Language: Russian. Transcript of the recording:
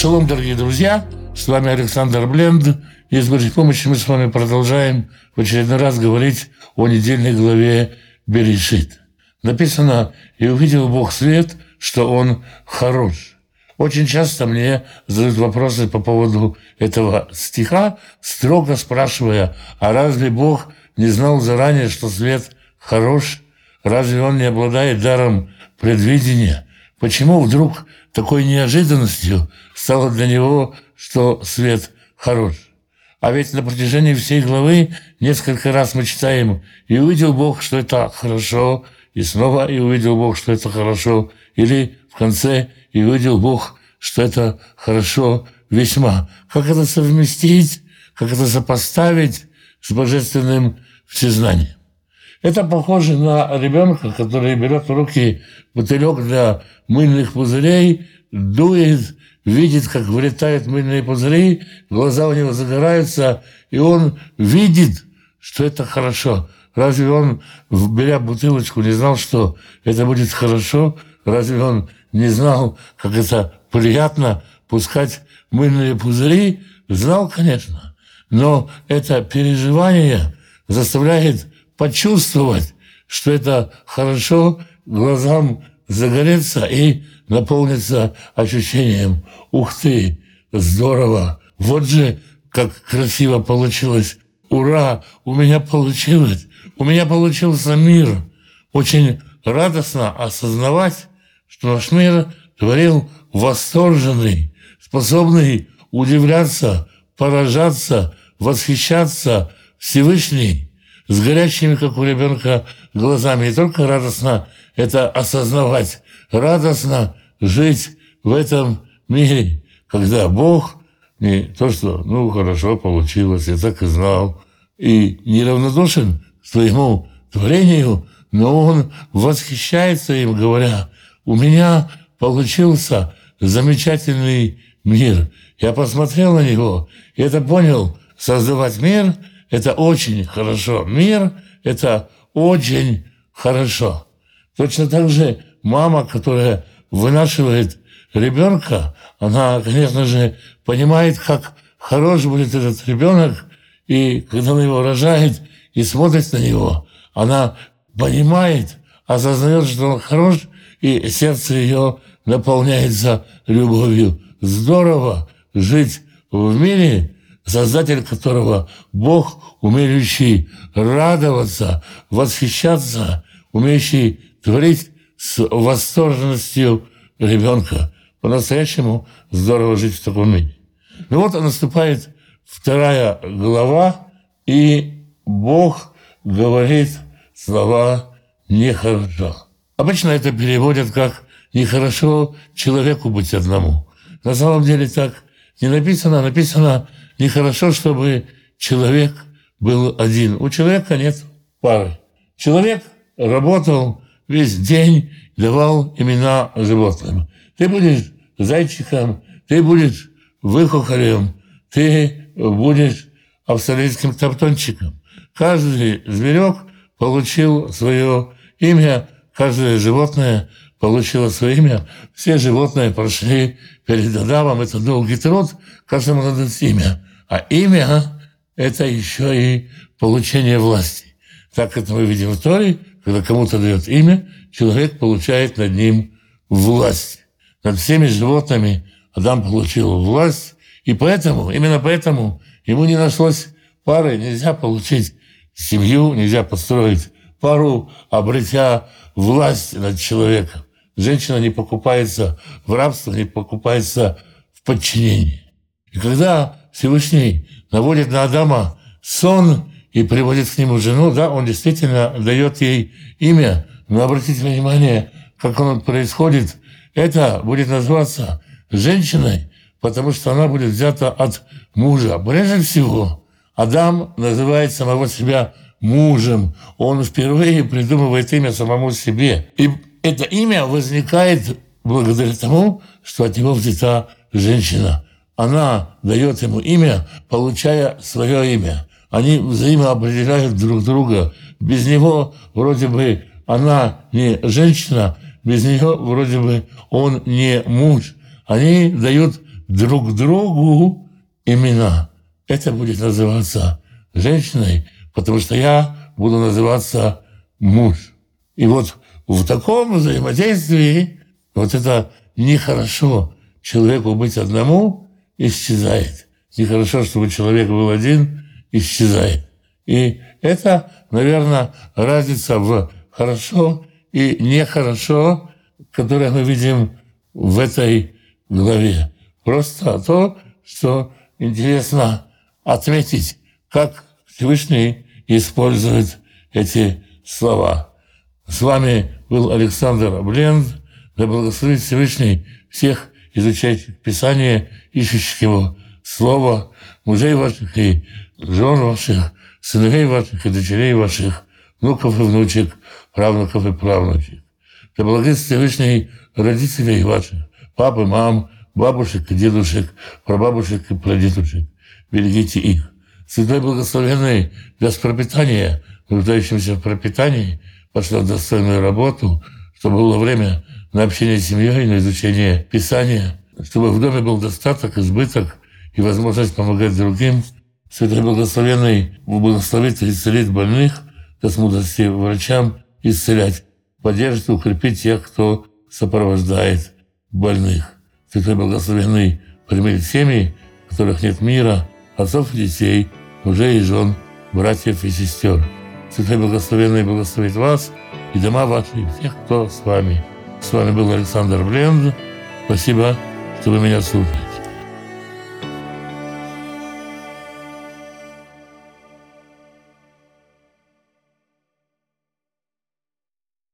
Шалом, дорогие друзья! С вами Александр Бленд. И с Божьей помощью мы с вами продолжаем в очередной раз говорить о недельной главе Берешит. Написано «И увидел Бог свет, что Он хорош». Очень часто мне задают вопросы по поводу этого стиха, строго спрашивая, а разве Бог не знал заранее, что свет хорош? Разве Он не обладает даром предвидения? Почему вдруг такой неожиданностью стало для него, что свет хорош? А ведь на протяжении всей главы несколько раз мы читаем «И увидел Бог, что это хорошо», и снова «И увидел Бог, что это хорошо», или в конце «И увидел Бог, что это хорошо весьма». Как это совместить, как это сопоставить с божественным всезнанием? Это похоже на ребенка, который берет в руки бутылек для мыльных пузырей, дует, видит, как вылетают мыльные пузыри, глаза у него загораются, и он видит, что это хорошо. Разве он, беря бутылочку, не знал, что это будет хорошо? Разве он не знал, как это приятно пускать мыльные пузыри? Знал, конечно. Но это переживание заставляет почувствовать, что это хорошо, глазам загореться и наполниться ощущением «Ух ты, здорово! Вот же как красиво получилось! Ура! У меня получилось! У меня получился мир!» Очень радостно осознавать, что наш мир творил восторженный, способный удивляться, поражаться, восхищаться Всевышний – с горячими, как у ребенка, глазами. И только радостно это осознавать, радостно жить в этом мире, когда Бог не то, что, ну, хорошо получилось, я так и знал, и неравнодушен своему творению, но он восхищается им, говоря, у меня получился замечательный мир. Я посмотрел на него, и это понял, создавать мир – это очень хорошо. Мир – это очень хорошо. Точно так же мама, которая вынашивает ребенка, она, конечно же, понимает, как хорош будет этот ребенок, и когда она его рожает и смотрит на него, она понимает, осознает, что он хорош, и сердце ее наполняется любовью. Здорово жить в мире, создатель которого Бог, умеющий радоваться, восхищаться, умеющий творить с восторженностью ребенка. По-настоящему здорово жить в таком мире. Ну вот наступает вторая глава, и Бог говорит слова «нехорошо». Обычно это переводят как «нехорошо человеку быть одному». На самом деле так не написано, написано Нехорошо, чтобы человек был один. У человека нет пары. Человек работал весь день, давал имена животным. Ты будешь зайчиком, ты будешь выхухолем, ты будешь австралийским топтончиком. Каждый зверек получил свое имя, каждое животное получило свое имя. Все животные прошли перед Адамом. Это долгий труд, каждому надо имя. А имя – это еще и получение власти. Так это мы видим в Торе, когда кому-то дает имя, человек получает над ним власть. Над всеми животными Адам получил власть, и поэтому, именно поэтому ему не нашлось пары, нельзя получить семью, нельзя построить пару, обретя власть над человеком. Женщина не покупается в рабство, не покупается в подчинении. И когда Всевышний наводит на Адама сон и приводит к нему жену, да, он действительно дает ей имя, но обратите внимание, как он происходит, это будет называться женщиной, потому что она будет взята от мужа. Прежде всего, Адам называет самого себя мужем. Он впервые придумывает имя самому себе. И это имя возникает благодаря тому, что от него взята женщина она дает ему имя, получая свое имя. Они взаимоопределяют друг друга. Без него вроде бы она не женщина, без нее вроде бы он не муж. Они дают друг другу имена. Это будет называться женщиной, потому что я буду называться муж. И вот в таком взаимодействии вот это нехорошо человеку быть одному исчезает. Нехорошо, чтобы человек был один, исчезает. И это, наверное, разница в хорошо и нехорошо, которое мы видим в этой главе. Просто то, что интересно отметить, как Всевышний использует эти слова. С вами был Александр Бленд. Да благословит Всевышний всех изучающих Писание, ищущих его Слово, мужей ваших и жен ваших, сыновей ваших и дочерей ваших, внуков и внучек, правнуков и правнучек. Да благословит Всевышний родителей ваших, папы, мам, бабушек и дедушек, прабабушек и прадедушек. Берегите их. Святой Благословенный без пропитания, нуждающимся в пропитании, пошла достойную работу, чтобы было время на общение с семьей, на изучение Писания, чтобы в доме был достаток, избыток и возможность помогать другим. Святой Благословенный благословит и исцелит больных, даст мудрости врачам исцелять, поддержит и укрепит тех, кто сопровождает больных. Святой Благословенный примирит семьи, в которых нет мира, отцов и детей, мужей и жен, братьев и сестер. Святой Благословенный благословит вас и дома ваши, всех, кто с вами. С вами был Александр Бленд. Спасибо, что вы меня слушаете.